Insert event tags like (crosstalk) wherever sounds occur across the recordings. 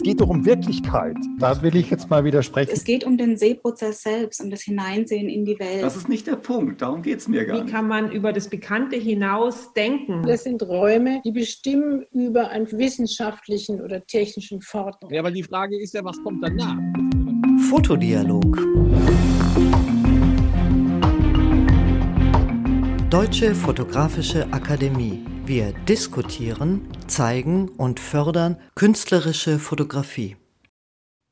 Es geht doch um Wirklichkeit. Da will ich jetzt mal widersprechen. Es geht um den Sehprozess selbst, um das Hineinsehen in die Welt. Das ist nicht der Punkt, darum geht es mir gar Wie nicht. kann man über das Bekannte hinaus denken? Das sind Räume, die bestimmen über einen wissenschaftlichen oder technischen Fortschritt. Ja, aber die Frage ist ja, was kommt danach? Fotodialog. Deutsche Fotografische Akademie. Wir diskutieren, zeigen und fördern künstlerische Fotografie.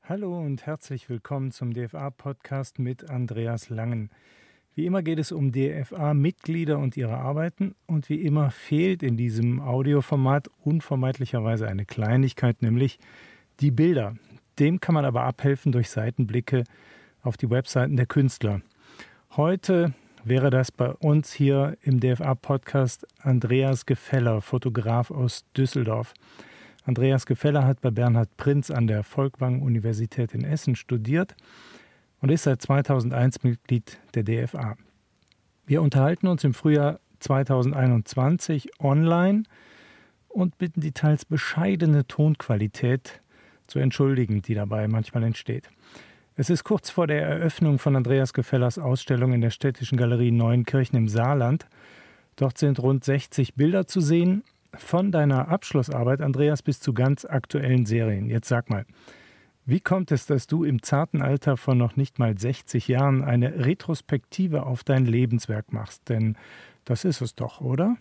Hallo und herzlich willkommen zum DFA-Podcast mit Andreas Langen. Wie immer geht es um DFA-Mitglieder und ihre Arbeiten und wie immer fehlt in diesem Audioformat unvermeidlicherweise eine Kleinigkeit, nämlich die Bilder. Dem kann man aber abhelfen durch Seitenblicke auf die Webseiten der Künstler. Heute wäre das bei uns hier im DFA-Podcast Andreas Gefeller, Fotograf aus Düsseldorf. Andreas Gefeller hat bei Bernhard Prinz an der Folkwang-Universität in Essen studiert und ist seit 2001 Mitglied der DFA. Wir unterhalten uns im Frühjahr 2021 online und bitten die teils bescheidene Tonqualität zu entschuldigen, die dabei manchmal entsteht. Es ist kurz vor der Eröffnung von Andreas Gefellers Ausstellung in der Städtischen Galerie Neuenkirchen im Saarland. Dort sind rund 60 Bilder zu sehen, von deiner Abschlussarbeit, Andreas, bis zu ganz aktuellen Serien. Jetzt sag mal, wie kommt es, dass du im zarten Alter von noch nicht mal 60 Jahren eine Retrospektive auf dein Lebenswerk machst? Denn das ist es doch, oder?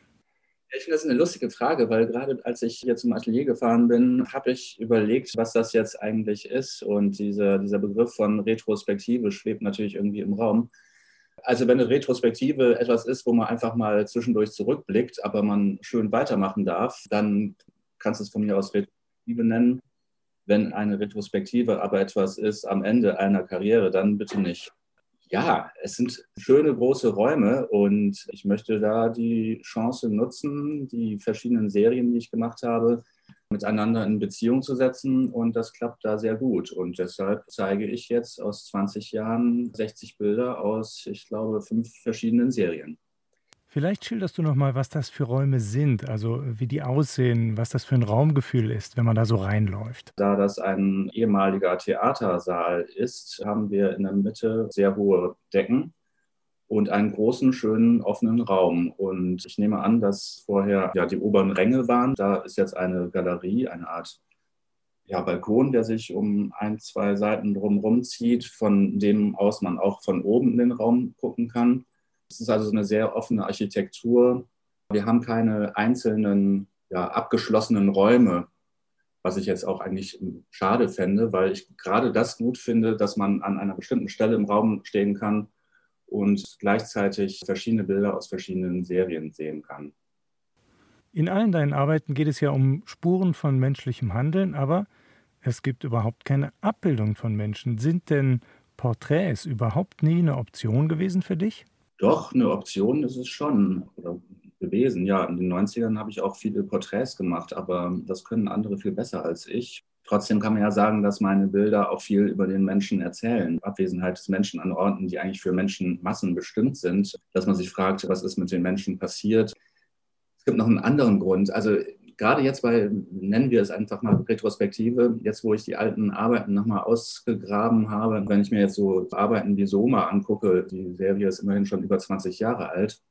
Ich finde das eine lustige Frage, weil gerade als ich hier zum Atelier gefahren bin, habe ich überlegt, was das jetzt eigentlich ist. Und dieser, dieser Begriff von Retrospektive schwebt natürlich irgendwie im Raum. Also wenn eine Retrospektive etwas ist, wo man einfach mal zwischendurch zurückblickt, aber man schön weitermachen darf, dann kannst du es von mir aus Retrospektive nennen. Wenn eine Retrospektive aber etwas ist am Ende einer Karriere, dann bitte nicht. Ja, es sind schöne große Räume und ich möchte da die Chance nutzen, die verschiedenen Serien, die ich gemacht habe, miteinander in Beziehung zu setzen und das klappt da sehr gut. Und deshalb zeige ich jetzt aus 20 Jahren 60 Bilder aus, ich glaube, fünf verschiedenen Serien. Vielleicht schilderst du noch mal, was das für Räume sind, also wie die aussehen, was das für ein Raumgefühl ist, wenn man da so reinläuft. Da das ein ehemaliger Theatersaal ist, haben wir in der Mitte sehr hohe Decken und einen großen, schönen, offenen Raum. Und ich nehme an, dass vorher ja die oberen Ränge waren. Da ist jetzt eine Galerie, eine Art ja, Balkon, der sich um ein, zwei Seiten drumherum zieht, von dem aus man auch von oben in den Raum gucken kann. Es ist also eine sehr offene Architektur. Wir haben keine einzelnen ja, abgeschlossenen Räume, was ich jetzt auch eigentlich schade fände, weil ich gerade das gut finde, dass man an einer bestimmten Stelle im Raum stehen kann und gleichzeitig verschiedene Bilder aus verschiedenen Serien sehen kann. In allen deinen Arbeiten geht es ja um Spuren von menschlichem Handeln, aber es gibt überhaupt keine Abbildung von Menschen. Sind denn Porträts überhaupt nie eine Option gewesen für dich? Doch, eine Option ist es schon gewesen. Ja, in den 90ern habe ich auch viele Porträts gemacht, aber das können andere viel besser als ich. Trotzdem kann man ja sagen, dass meine Bilder auch viel über den Menschen erzählen. Abwesenheit des Menschen an Orten, die eigentlich für Menschenmassen bestimmt sind. Dass man sich fragt, was ist mit den Menschen passiert. Es gibt noch einen anderen Grund. Also gerade jetzt bei, nennen wir es einfach mal Retrospektive, jetzt wo ich die alten Arbeiten nochmal ausgegraben habe, wenn ich mir jetzt so Arbeiten wie Soma angucke, die Serie ist immerhin schon über 20 Jahre alt,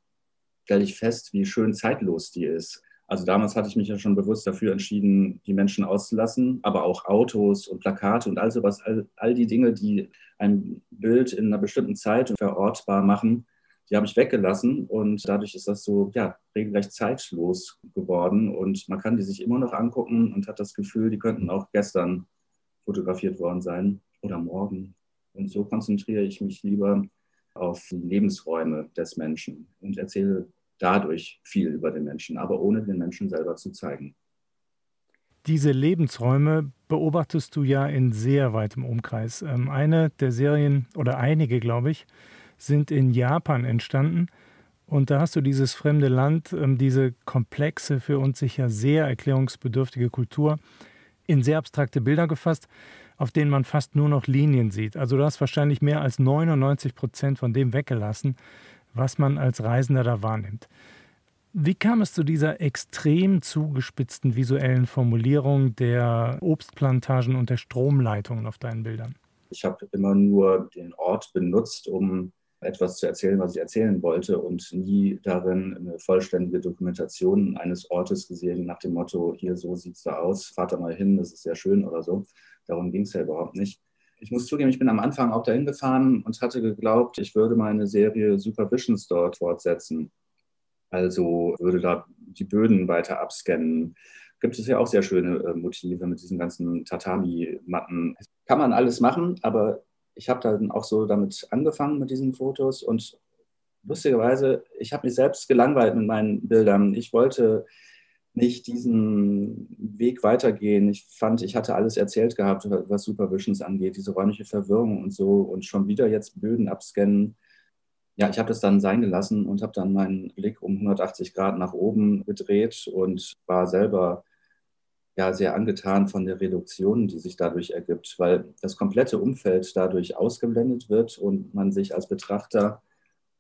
stelle ich fest, wie schön zeitlos die ist. Also damals hatte ich mich ja schon bewusst dafür entschieden, die Menschen auszulassen, aber auch Autos und Plakate und all sowas, all, all die Dinge, die ein Bild in einer bestimmten Zeit verortbar machen, die habe ich weggelassen und dadurch ist das so ja, regelrecht zeitlos geworden und man kann die sich immer noch angucken und hat das Gefühl, die könnten auch gestern fotografiert worden sein oder morgen. Und so konzentriere ich mich lieber auf die Lebensräume des Menschen und erzähle dadurch viel über den Menschen, aber ohne den Menschen selber zu zeigen. Diese Lebensräume beobachtest du ja in sehr weitem Umkreis. Ähm, eine der Serien oder einige, glaube ich, sind in Japan entstanden. Und da hast du dieses fremde Land, ähm, diese komplexe, für uns sicher sehr erklärungsbedürftige Kultur in sehr abstrakte Bilder gefasst, auf denen man fast nur noch Linien sieht. Also du hast wahrscheinlich mehr als 99 Prozent von dem weggelassen, was man als Reisender da wahrnimmt. Wie kam es zu dieser extrem zugespitzten visuellen Formulierung der Obstplantagen und der Stromleitungen auf deinen Bildern? Ich habe immer nur den Ort benutzt, um etwas zu erzählen, was ich erzählen wollte und nie darin eine vollständige Dokumentation eines Ortes gesehen nach dem Motto, hier so sieht es da aus, fahrt da mal hin, das ist sehr schön oder so. Darum ging es ja überhaupt nicht. Ich muss zugeben, ich bin am Anfang auch dahin gefahren und hatte geglaubt, ich würde meine Serie Supervisions dort fortsetzen. Also würde da die Böden weiter abscannen. Gibt es ja auch sehr schöne äh, Motive mit diesen ganzen Tatami-Matten. Kann man alles machen, aber ich habe dann auch so damit angefangen mit diesen Fotos und lustigerweise, ich habe mich selbst gelangweilt mit meinen Bildern. Ich wollte nicht diesen Weg weitergehen. Ich fand, ich hatte alles erzählt gehabt, was Supervisions angeht, diese räumliche Verwirrung und so und schon wieder jetzt Böden abscannen. Ja, ich habe das dann sein gelassen und habe dann meinen Blick um 180 Grad nach oben gedreht und war selber ja sehr angetan von der Reduktion, die sich dadurch ergibt, weil das komplette Umfeld dadurch ausgeblendet wird und man sich als Betrachter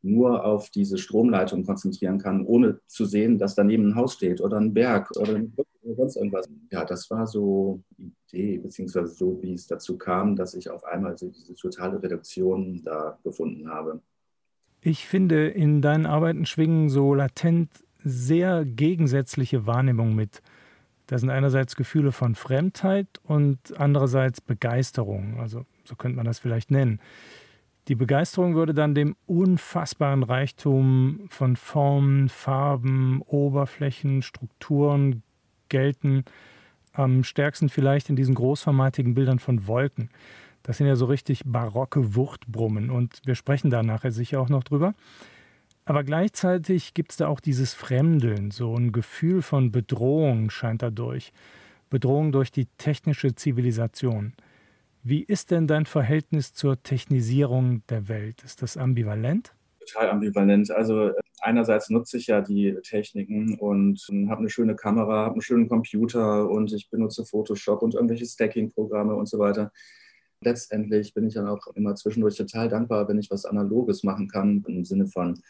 nur auf diese Stromleitung konzentrieren kann, ohne zu sehen, dass daneben ein Haus steht oder ein Berg oder sonst irgendwas. Ja, das war so die Idee, beziehungsweise so, wie es dazu kam, dass ich auf einmal diese totale Reduktion da gefunden habe. Ich finde, in deinen Arbeiten schwingen so latent sehr gegensätzliche Wahrnehmungen mit. Da sind einerseits Gefühle von Fremdheit und andererseits Begeisterung. Also so könnte man das vielleicht nennen. Die Begeisterung würde dann dem unfassbaren Reichtum von Formen, Farben, Oberflächen, Strukturen gelten. Am stärksten vielleicht in diesen großformatigen Bildern von Wolken. Das sind ja so richtig barocke Wuchtbrummen und wir sprechen da nachher sicher auch noch drüber. Aber gleichzeitig gibt es da auch dieses Fremdeln, so ein Gefühl von Bedrohung scheint dadurch. Bedrohung durch die technische Zivilisation. Wie ist denn dein Verhältnis zur Technisierung der Welt? Ist das ambivalent? Total ambivalent. Also einerseits nutze ich ja die Techniken und habe eine schöne Kamera, habe einen schönen Computer und ich benutze Photoshop und irgendwelche Stacking-Programme und so weiter. Letztendlich bin ich dann auch immer zwischendurch total dankbar, wenn ich was Analoges machen kann, im Sinne von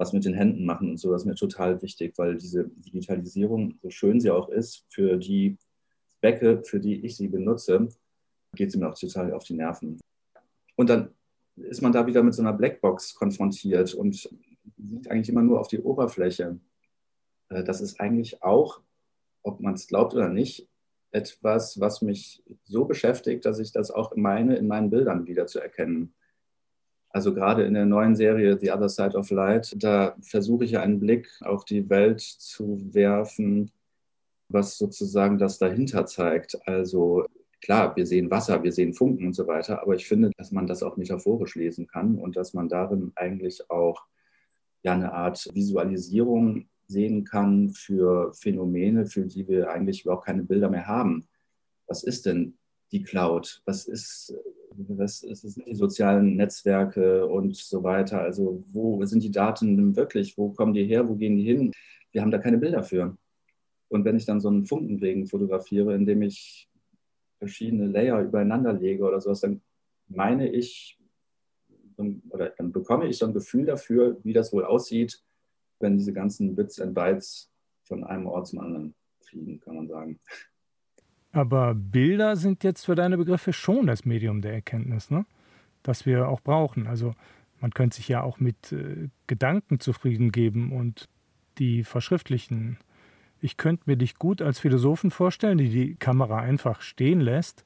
was mit den Händen machen und so. Das ist mir total wichtig, weil diese Digitalisierung, so schön sie auch ist, für die Zwecke, für die ich sie benutze, geht sie mir auch total auf die Nerven. Und dann ist man da wieder mit so einer Blackbox konfrontiert und sieht eigentlich immer nur auf die Oberfläche. Äh, das ist eigentlich auch, ob man es glaubt oder nicht, etwas, was mich so beschäftigt, dass ich das auch meine, in meinen Bildern wieder zu erkennen. Also gerade in der neuen Serie The Other Side of Light, da versuche ich einen Blick auf die Welt zu werfen, was sozusagen das dahinter zeigt. Also Klar, wir sehen Wasser, wir sehen Funken und so weiter, aber ich finde, dass man das auch metaphorisch lesen kann und dass man darin eigentlich auch ja eine Art Visualisierung sehen kann für Phänomene, für die wir eigentlich überhaupt keine Bilder mehr haben. Was ist denn die Cloud? Was ist, was ist die sozialen Netzwerke und so weiter? Also wo sind die Daten wirklich? Wo kommen die her? Wo gehen die hin? Wir haben da keine Bilder für. Und wenn ich dann so einen Funkenregen fotografiere, indem ich verschiedene Layer übereinander lege oder sowas, dann meine ich, oder dann bekomme ich so ein Gefühl dafür, wie das wohl aussieht, wenn diese ganzen Bits and Bytes von einem Ort zum anderen fliegen, kann man sagen. Aber Bilder sind jetzt für deine Begriffe schon das Medium der Erkenntnis, ne? das wir auch brauchen. Also man könnte sich ja auch mit äh, Gedanken zufrieden geben und die verschriftlichen ich könnte mir dich gut als Philosophen vorstellen, die die Kamera einfach stehen lässt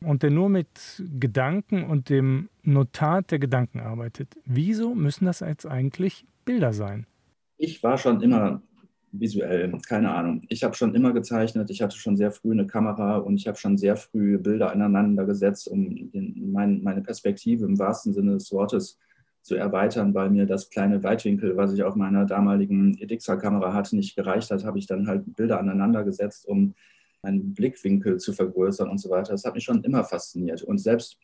und der nur mit Gedanken und dem Notat der Gedanken arbeitet. Wieso müssen das jetzt eigentlich Bilder sein? Ich war schon immer visuell, keine Ahnung. Ich habe schon immer gezeichnet, ich hatte schon sehr früh eine Kamera und ich habe schon sehr früh Bilder aneinander gesetzt, um den, mein, meine Perspektive im wahrsten Sinne des Wortes zu erweitern, weil mir das kleine Weitwinkel, was ich auf meiner damaligen Edixa-Kamera hatte, nicht gereicht hat, habe ich dann halt Bilder aneinander gesetzt, um meinen Blickwinkel zu vergrößern und so weiter. Das hat mich schon immer fasziniert. Und selbst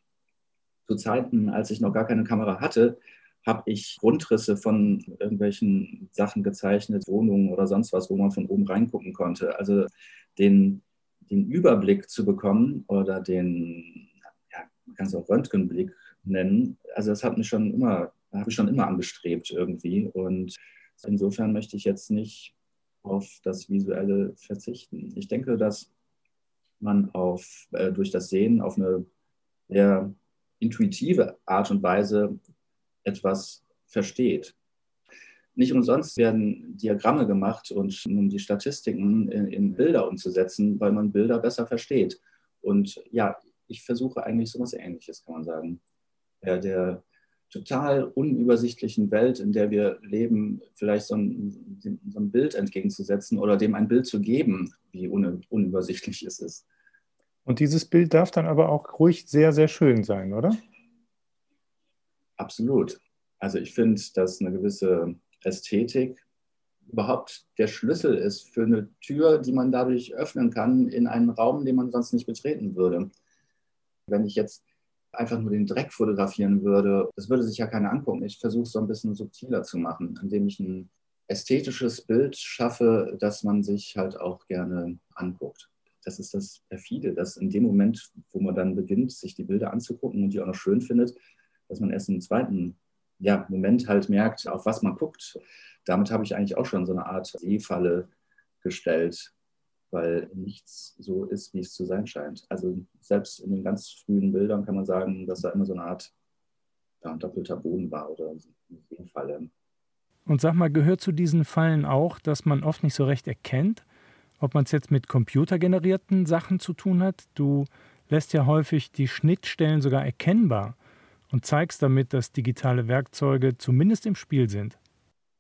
zu Zeiten, als ich noch gar keine Kamera hatte, habe ich Grundrisse von irgendwelchen Sachen gezeichnet, Wohnungen oder sonst was, wo man von oben reingucken konnte. Also den, den Überblick zu bekommen oder den, ja, man kann es auch Röntgenblick nennen. Also das hat mich schon immer, habe ich schon immer angestrebt irgendwie. Und Insofern möchte ich jetzt nicht auf das Visuelle verzichten. Ich denke, dass man auf, äh, durch das Sehen auf eine sehr intuitive Art und Weise etwas versteht. Nicht umsonst werden Diagramme gemacht und um die Statistiken in, in, Bilder umzusetzen, weil man Bilder besser versteht. Und ja, ich versuche eigentlich so etwas Ähnliches, kann man sagen. Ja, der total unübersichtlichen Welt, in der wir leben, vielleicht so ein, so ein Bild entgegenzusetzen oder dem ein Bild zu geben, wie un, unübersichtlich es ist. Und dieses Bild darf dann aber auch ruhig sehr, sehr schön sein, oder? Absolut. Also ich finde, dass eine gewisse Ästhetik überhaupt der Schlüssel ist für eine Tür, die man dadurch öffnen kann in einen Raum, den man sonst nicht betreten würde. Wenn ich jetzt einfach nur den Dreck fotografieren würde, das würde sich ja keiner angucken. Ich versuche es so ein bisschen subtiler zu machen, indem ich ein ästhetisches Bild schaffe, das man sich halt auch gerne anguckt. Das ist das Perfide, dass in dem Moment, wo man dann beginnt, sich die Bilder anzugucken und die auch noch schön findet, dass man erst im zweiten ja, Moment halt merkt, auf was man guckt. Damit habe ich eigentlich auch schon so eine Art Seefalle gestellt, weil nichts so ist, wie es zu sein scheint. Also selbst in den ganz frühen Bildern kann man sagen, dass da immer so eine Art ja, doppelter Boden war oder eine Seefalle. Und sag mal, gehört zu diesen Fallen auch, dass man oft nicht so recht erkennt, ob man es jetzt mit computergenerierten Sachen zu tun hat? Du lässt ja häufig die Schnittstellen sogar erkennbar und zeigst damit, dass digitale Werkzeuge zumindest im Spiel sind.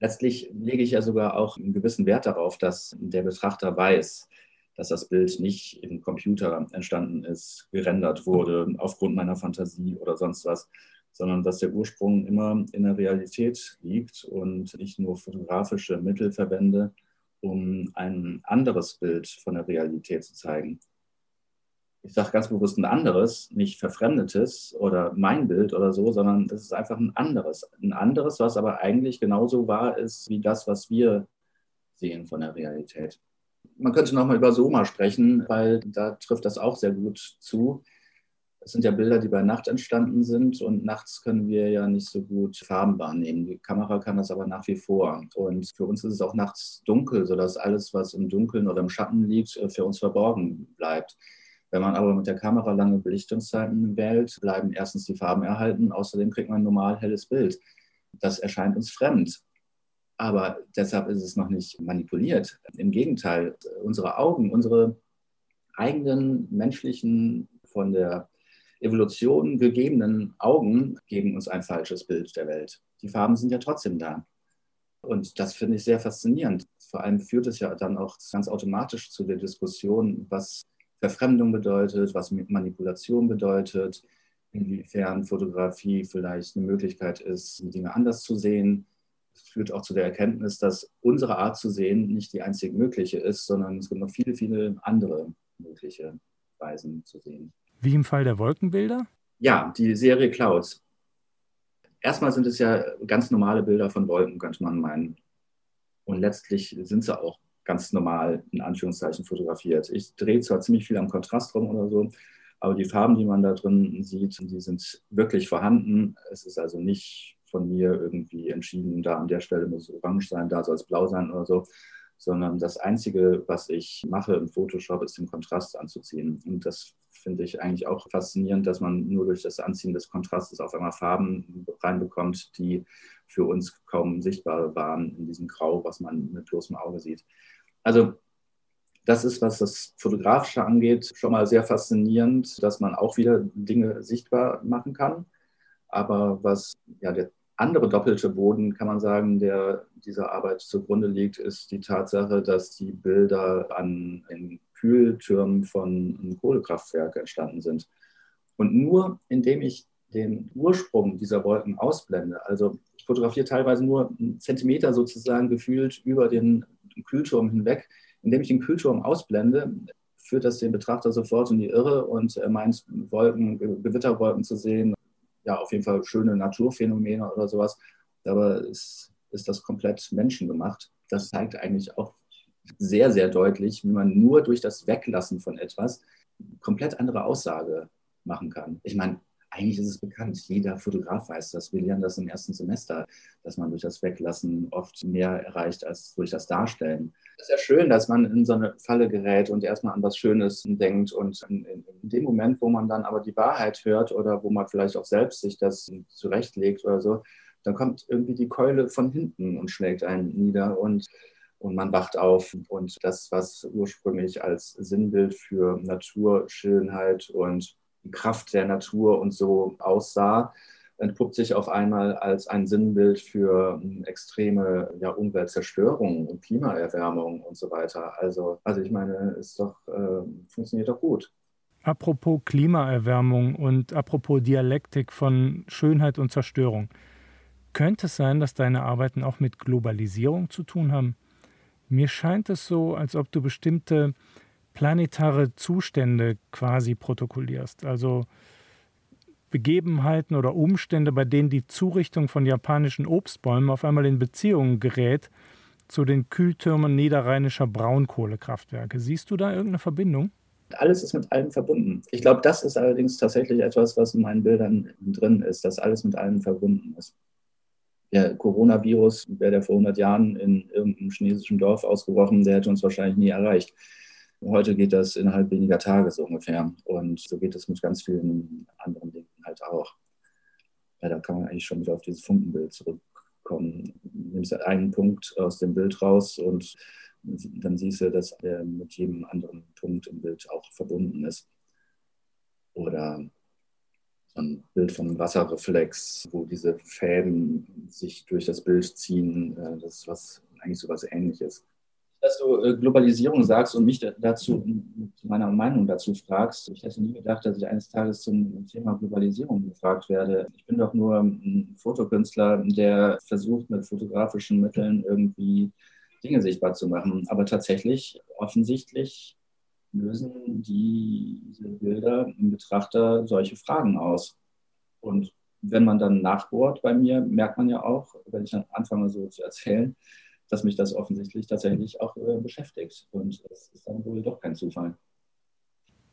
Letztlich lege ich ja sogar auch einen gewissen Wert darauf, dass der Betrachter weiß, dass das Bild nicht im Computer entstanden ist, gerendert wurde, aufgrund meiner Fantasie oder sonst was, sondern dass der Ursprung immer in der Realität liegt und ich nur fotografische Mittel verwende, um ein anderes Bild von der Realität zu zeigen ich sage ganz bewusst ein anderes, nicht verfremdetes oder mein Bild oder so, sondern es ist einfach ein anderes. Ein anderes, was aber eigentlich genauso wahr ist wie das, was wir sehen von der Realität. Man könnte nochmal über Soma sprechen, weil da trifft das auch sehr gut zu. Es sind ja Bilder, die bei Nacht entstanden sind und nachts können wir ja nicht so gut Farben wahrnehmen. Die Kamera kann das aber nach wie vor. Und für uns ist es auch nachts dunkel, sodass alles, was im Dunkeln oder im Schatten liegt, für uns verborgen bleibt. Wenn man aber mit der Kamera lange Belichtungszeiten wählt, bleiben erstens die Farben erhalten, außerdem kriegt man ein normal helles Bild. Das erscheint uns fremd. Aber deshalb ist es noch nicht manipuliert. Im Gegenteil, unsere Augen, unsere eigenen menschlichen, von der Evolution gegebenen Augen geben uns ein falsches Bild der Welt. Die Farben sind ja trotzdem da. Und das finde ich sehr faszinierend. Vor allem führt es ja dann auch ganz automatisch zu der Diskussion, was Verfremdung bedeutet, was Manipulation bedeutet, inwiefern Fotografie vielleicht eine Möglichkeit ist, Dinge anders zu sehen. Es führt auch zu der Erkenntnis, dass unsere Art zu sehen nicht die einzig mögliche ist, sondern es gibt noch viele, viele andere mögliche Weisen zu sehen. Wie im Fall der Wolkenbilder? Ja, die Serie Clouds. Erstmal sind es ja ganz normale Bilder von Wolken, könnte man meinen. Und letztlich sind sie auch ganz normal in Anführungszeichen fotografiert. Ich drehe zwar ziemlich viel am Kontrast rum oder so, aber die Farben, die man da drin sieht, die sind wirklich vorhanden. Es ist also nicht von mir irgendwie entschieden, da an der Stelle muss es orange sein, da soll es blau sein oder so, sondern das Einzige, was ich mache im Photoshop, ist den Kontrast anzuziehen. Und das finde ich eigentlich auch faszinierend, dass man nur durch das Anziehen des Kontrastes auf einmal Farben reinbekommt, die für uns kaum sichtbar waren in diesem Grau, was man mit bloßem Auge sieht. Also das ist, was das Fotografische angeht, schon mal sehr faszinierend, dass man auch wieder Dinge sichtbar machen kann. Aber was ja der andere doppelte Boden, kann man sagen, der dieser Arbeit zugrunde liegt, ist die Tatsache, dass die Bilder an den Kühltürmen von einem Kohlekraftwerk entstanden sind. Und nur indem ich den Ursprung dieser Wolken ausblende, also ich fotografiere teilweise nur einen Zentimeter sozusagen gefühlt über den Kühlturm hinweg. Indem ich den Kühlturm ausblende, führt das den Betrachter sofort in die Irre und er meint, Wolken, Gewitterwolken zu sehen. Ja, auf jeden Fall schöne Naturphänomene oder sowas. Aber ist, ist das komplett menschengemacht. Das zeigt eigentlich auch sehr, sehr deutlich, wie man nur durch das Weglassen von etwas komplett andere Aussage machen kann. Ich meine, eigentlich ist es bekannt. Jeder Fotograf weiß das. Wir lernen das im ersten Semester, dass man durch das Weglassen oft mehr erreicht als durch das Darstellen. Es ist ja schön, dass man in so eine Falle gerät und erstmal an was Schönes denkt. Und in, in, dem Moment, wo man dann aber die Wahrheit hört oder wo man vielleicht auch selbst sich das zurechtlegt oder so, dann kommt irgendwie die Keule von hinten und schlägt einen nieder und, und man wacht auf. Und das, was ursprünglich als Sinnbild für Naturschönheit und die Kraft der Natur und so aussah, entpuppt sich auf einmal als ein Sinnbild für extreme ja, Umweltzerstörung und Klimaerwärmung und so weiter. Also, also ich meine, es doch, äh, funktioniert doch gut. Apropos Klimaerwärmung und apropos Dialektik von Schönheit und Zerstörung. Könnte es sein, dass deine Arbeiten auch mit Globalisierung zu tun haben? Mir scheint es so, als ob du bestimmte planetare Zustände quasi protokollierst. Also Begebenheiten oder Umstände, bei denen die Zurichtung von japanischen Obstbäumen auf einmal in Beziehungen gerät zu den Kühltürmen niederrheinischer Braunkohlekraftwerke. Siehst du da irgendeine Verbindung? Alles ist mit allem verbunden. Ich glaube, das ist allerdings tatsächlich etwas, was in meinen Bildern drin ist, dass alles mit allem verbunden ist. Der Coronavirus, wäre der vor 100 Jahren in irgendeinem chinesischen Dorf ausgebrochen, der hätte uns wahrscheinlich nie erreicht. Heute geht das innerhalb weniger Tage so ungefähr. Und so geht es mit ganz vielen anderen Dingen halt auch. Ja, da kann man eigentlich schon wieder auf dieses Funkenbild zurückkommen. Du nimmst einen Punkt aus dem Bild raus und dann siehst du, dass er mit jedem anderen Punkt im Bild auch verbunden ist. Oder so ein Bild von Wasserreflex, wo diese Fäden sich durch das Bild ziehen. Äh, das ist was, eigentlich so was Ähnliches dass du äh, Globalisierung sagst und mich dazu, meiner Meinung dazu fragst. Ich hätte nie gedacht, dass ich eines Tages zum Thema Globalisierung gefragt werde. Ich bin doch nur ein Fotokünstler, der versucht, mit fotografischen Mitteln irgendwie Dinge sichtbar zu machen. Aber tatsächlich, offensichtlich lösen diese Bilder im Betrachter solche Fragen aus. Und wenn man dann nachbohrt bei mir, merkt man ja auch, wenn ich dann anfange so zu erzählen, dass mich das offensichtlich tatsächlich auch äh, beschäftigt. Und das ist dann wohl doch kein Zufall.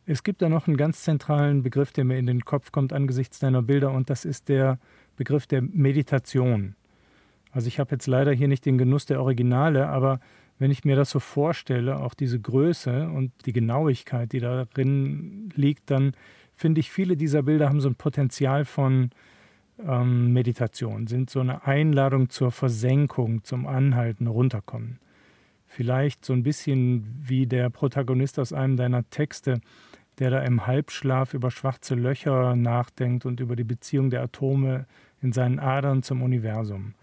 Es gibt da noch einen ganz zentralen Begriff, der mir in den Kopf kommt angesichts deiner Bilder, und das ist der Begriff der Meditation. Also ich habe jetzt leider hier nicht den Genuss der Originale, aber wenn ich mir das so vorstelle, auch diese Größe und die Genauigkeit, die darin liegt, dann finde ich, viele dieser Bilder haben so ein Potenzial von ähm, Meditation, sind so eine Einladung zur Versenkung, zum Anhalten, runterkommen. Vielleicht so ein bisschen wie der Protagonist aus einem deiner Texte, der da im Halbschlaf über schwarze Löcher nachdenkt und über die Beziehung der Atome in seinen Adern zum Universum.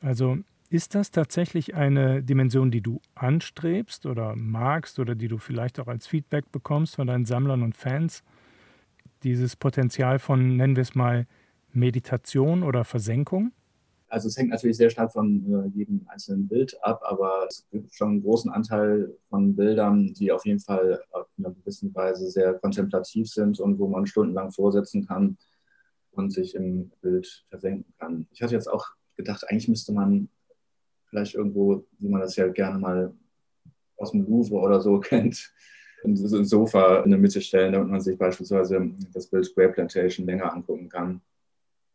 Also ist das tatsächlich eine Dimension, die du anstrebst oder magst oder die du vielleicht auch als Feedback bekommst von deinen Sammlern und Fans? Dieses Potenzial von, nennen wir es mal, Meditation oder Versenkung? Also es hängt natürlich sehr stark von äh, jedem einzelnen Bild ab, aber es gibt schon einen großen Anteil von Bildern, die auf jeden Fall auf einer gewissen Weise sehr kontemplativ sind und wo man stundenlang vorsetzen kann und sich im Bild versenken kann. Ich hatte jetzt auch gedacht, eigentlich müsste man vielleicht irgendwo, wie man das ja gerne mal aus dem Louvre oder so (laughs) kennt, ein Sofa in der Mitte stellen, damit man sich beispielsweise das Bild Square Plantation länger angucken kann.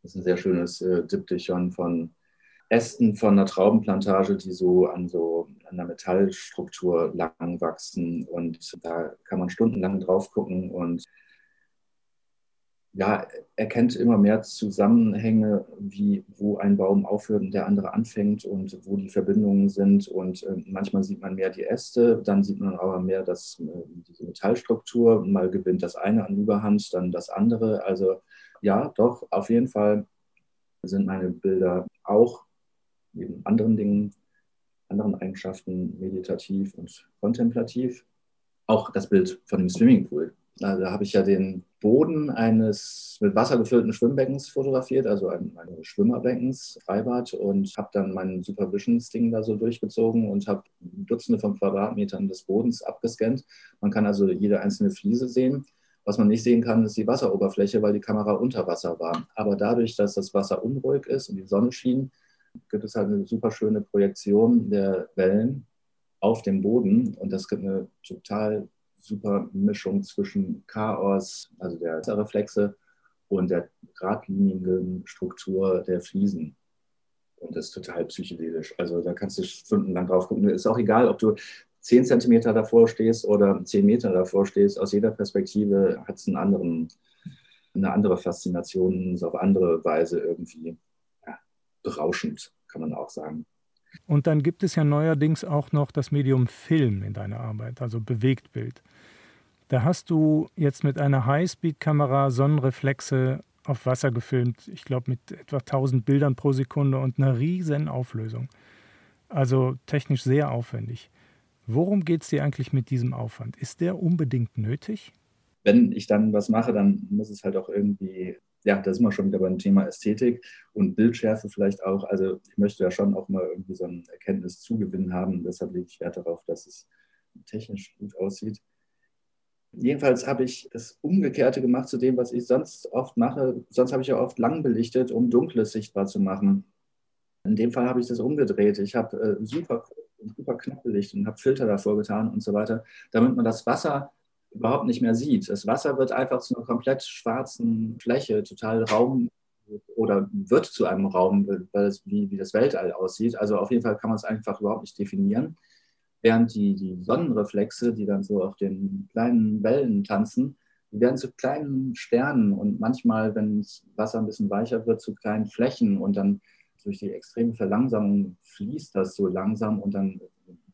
Das ist ein sehr schönes äh, Diptychon von Ästen von einer Traubenplantage, die so an so einer Metallstruktur lang wachsen. Und da kann man stundenlang drauf gucken und ja, erkennt immer mehr Zusammenhänge, wie wo ein Baum aufhört und der andere anfängt und wo die Verbindungen sind. Und äh, manchmal sieht man mehr die Äste, dann sieht man aber mehr das, äh, diese Metallstruktur. Mal gewinnt das eine an Überhand, dann das andere. Also ja, doch, auf jeden Fall sind meine Bilder auch neben anderen Dingen, anderen Eigenschaften meditativ und kontemplativ. Auch das Bild von dem Swimmingpool. Da habe ich ja den Boden eines mit Wasser gefüllten Schwimmbeckens fotografiert, also eines Schwimmerbeckens, Freibad, und habe dann mein Supervisions-Ding da so durchgezogen und habe Dutzende von Quadratmetern des Bodens abgescannt. Man kann also jede einzelne Fliese sehen. Was man nicht sehen kann, ist die Wasseroberfläche, weil die Kamera unter Wasser war. Aber dadurch, dass das Wasser unruhig ist und die Sonne schien, gibt es halt eine super schöne Projektion der Wellen auf dem Boden. Und das gibt eine total super Mischung zwischen Chaos, also der Reflexe, und der geradlinigen Struktur der Fliesen. Und das ist total psychedelisch. Also da kannst du stundenlang drauf gucken. Ist auch egal, ob du 10 Zentimeter davor stehst oder 10 Meter davor stehst. Aus jeder Perspektive hat es einen anderen, eine andere Faszination, ist auf andere Weise irgendwie ja, berauschend, kann man auch sagen. Und dann gibt es ja neuerdings auch noch das Medium Film in deiner Arbeit, also Bewegtbild. Da hast du jetzt mit einer Highspeed-Kamera Sonnenreflexe auf Wasser gefilmt, ich glaube mit etwa 1000 Bildern pro Sekunde und einer riesen Auflösung. Also technisch sehr aufwendig. Worum geht es dir eigentlich mit diesem Aufwand? Ist der unbedingt nötig? Wenn ich dann was mache, dann muss es halt auch irgendwie, ja, da sind wir schon wieder beim Thema Ästhetik und Bildschärfe vielleicht auch. Also ich möchte ja schon auch mal irgendwie so einen Erkenntniszugewinn haben. Deshalb lege ich Wert darauf, dass es technisch gut aussieht. Jedenfalls habe ich das Umgekehrte gemacht zu dem, was ich sonst oft mache. Sonst habe ich ja oft lang belichtet, um Dunkles sichtbar zu machen. In dem Fall habe ich das umgedreht. Ich habe äh, super, super knapp belichtet und habe Filter davor getan und so weiter, damit man das Wasser überhaupt nicht mehr sieht. Das Wasser wird einfach zu einer komplett schwarzen Fläche, total Raum oder wird zu einem Raum, weil es wie, wie das Weltall aussieht. Also auf jeden Fall kann man es einfach überhaupt nicht definieren während die, die Sonnenreflexe, die dann so auf den kleinen Wellen tanzen, die werden zu kleinen Sternen und manchmal, wenn das Wasser ein bisschen weicher wird, zu kleinen Flächen und dann durch die extreme Verlangsamung fließt das so langsam und dann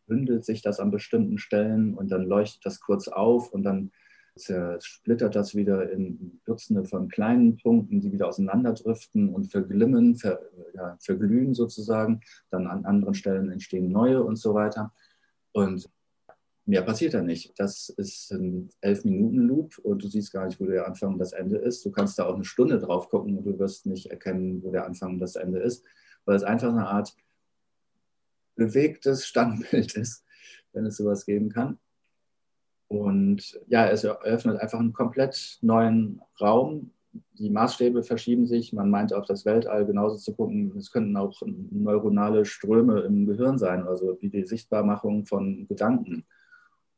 bündelt sich das an bestimmten Stellen und dann leuchtet das kurz auf und dann zersplittert das wieder in Dutzende von kleinen Punkten, die wieder auseinanderdriften und verglimmen, ver, ja, verglühen sozusagen. Dann an anderen Stellen entstehen neue und so weiter. Und mehr passiert da nicht. Das ist ein Elf-Minuten-Loop und du siehst gar nicht, wo der Anfang und das Ende ist. Du kannst da auch eine Stunde drauf gucken und du wirst nicht erkennen, wo der Anfang und das Ende ist, weil es einfach eine Art bewegtes Standbild (laughs) ist, wenn es sowas geben kann. Und ja, es eröffnet einfach einen komplett neuen Raum, die Maßstäbe verschieben sich. Man meint auf das Weltall genauso zu gucken. Es könnten auch neuronale Ströme im Gehirn sein, also wie die Sichtbarmachung von Gedanken.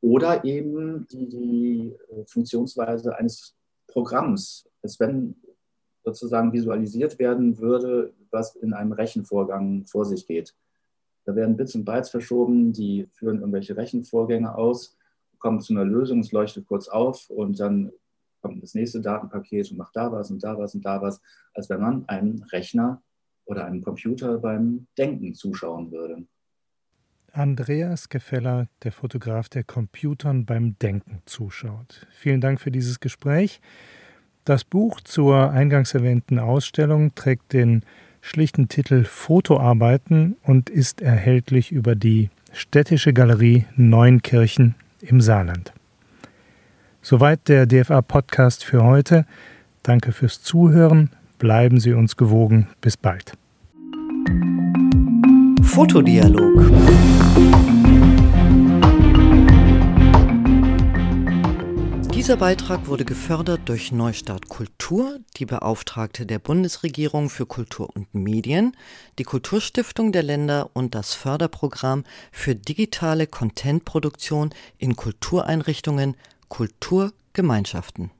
Oder eben die, die äh, Funktionsweise eines Programms. Es wenn sozusagen visualisiert werden würde, was in einem Rechenvorgang vor sich geht. Da werden Bits und Bytes verschoben, die führen irgendwelche Rechenvorgänge aus, kommen zu einer Lösung, es leuchtet kurz auf und dann kommt das nächste Datenpaket und macht da was und da was und da was, als wenn man einem Rechner oder einem Computer beim Denken zuschauen würde. Andreas Gefeller, der Fotograf, der Computern beim Denken zuschaut. Vielen Dank für dieses Gespräch. Das Buch zur eingangs erwähnten Ausstellung trägt den schlichten Titel Fotoarbeiten und ist erhältlich über die Städtische Galerie Neunkirchen im Saarland. Soweit der DFA-Podcast für heute. Danke fürs Zuhören. Bleiben Sie uns gewogen. Bis bald. Fotodialog. Dieser Beitrag wurde gefördert durch Neustart Kultur, die Beauftragte der Bundesregierung für Kultur und Medien, die Kulturstiftung der Länder und das Förderprogramm für digitale Contentproduktion in Kultureinrichtungen Kulturgemeinschaften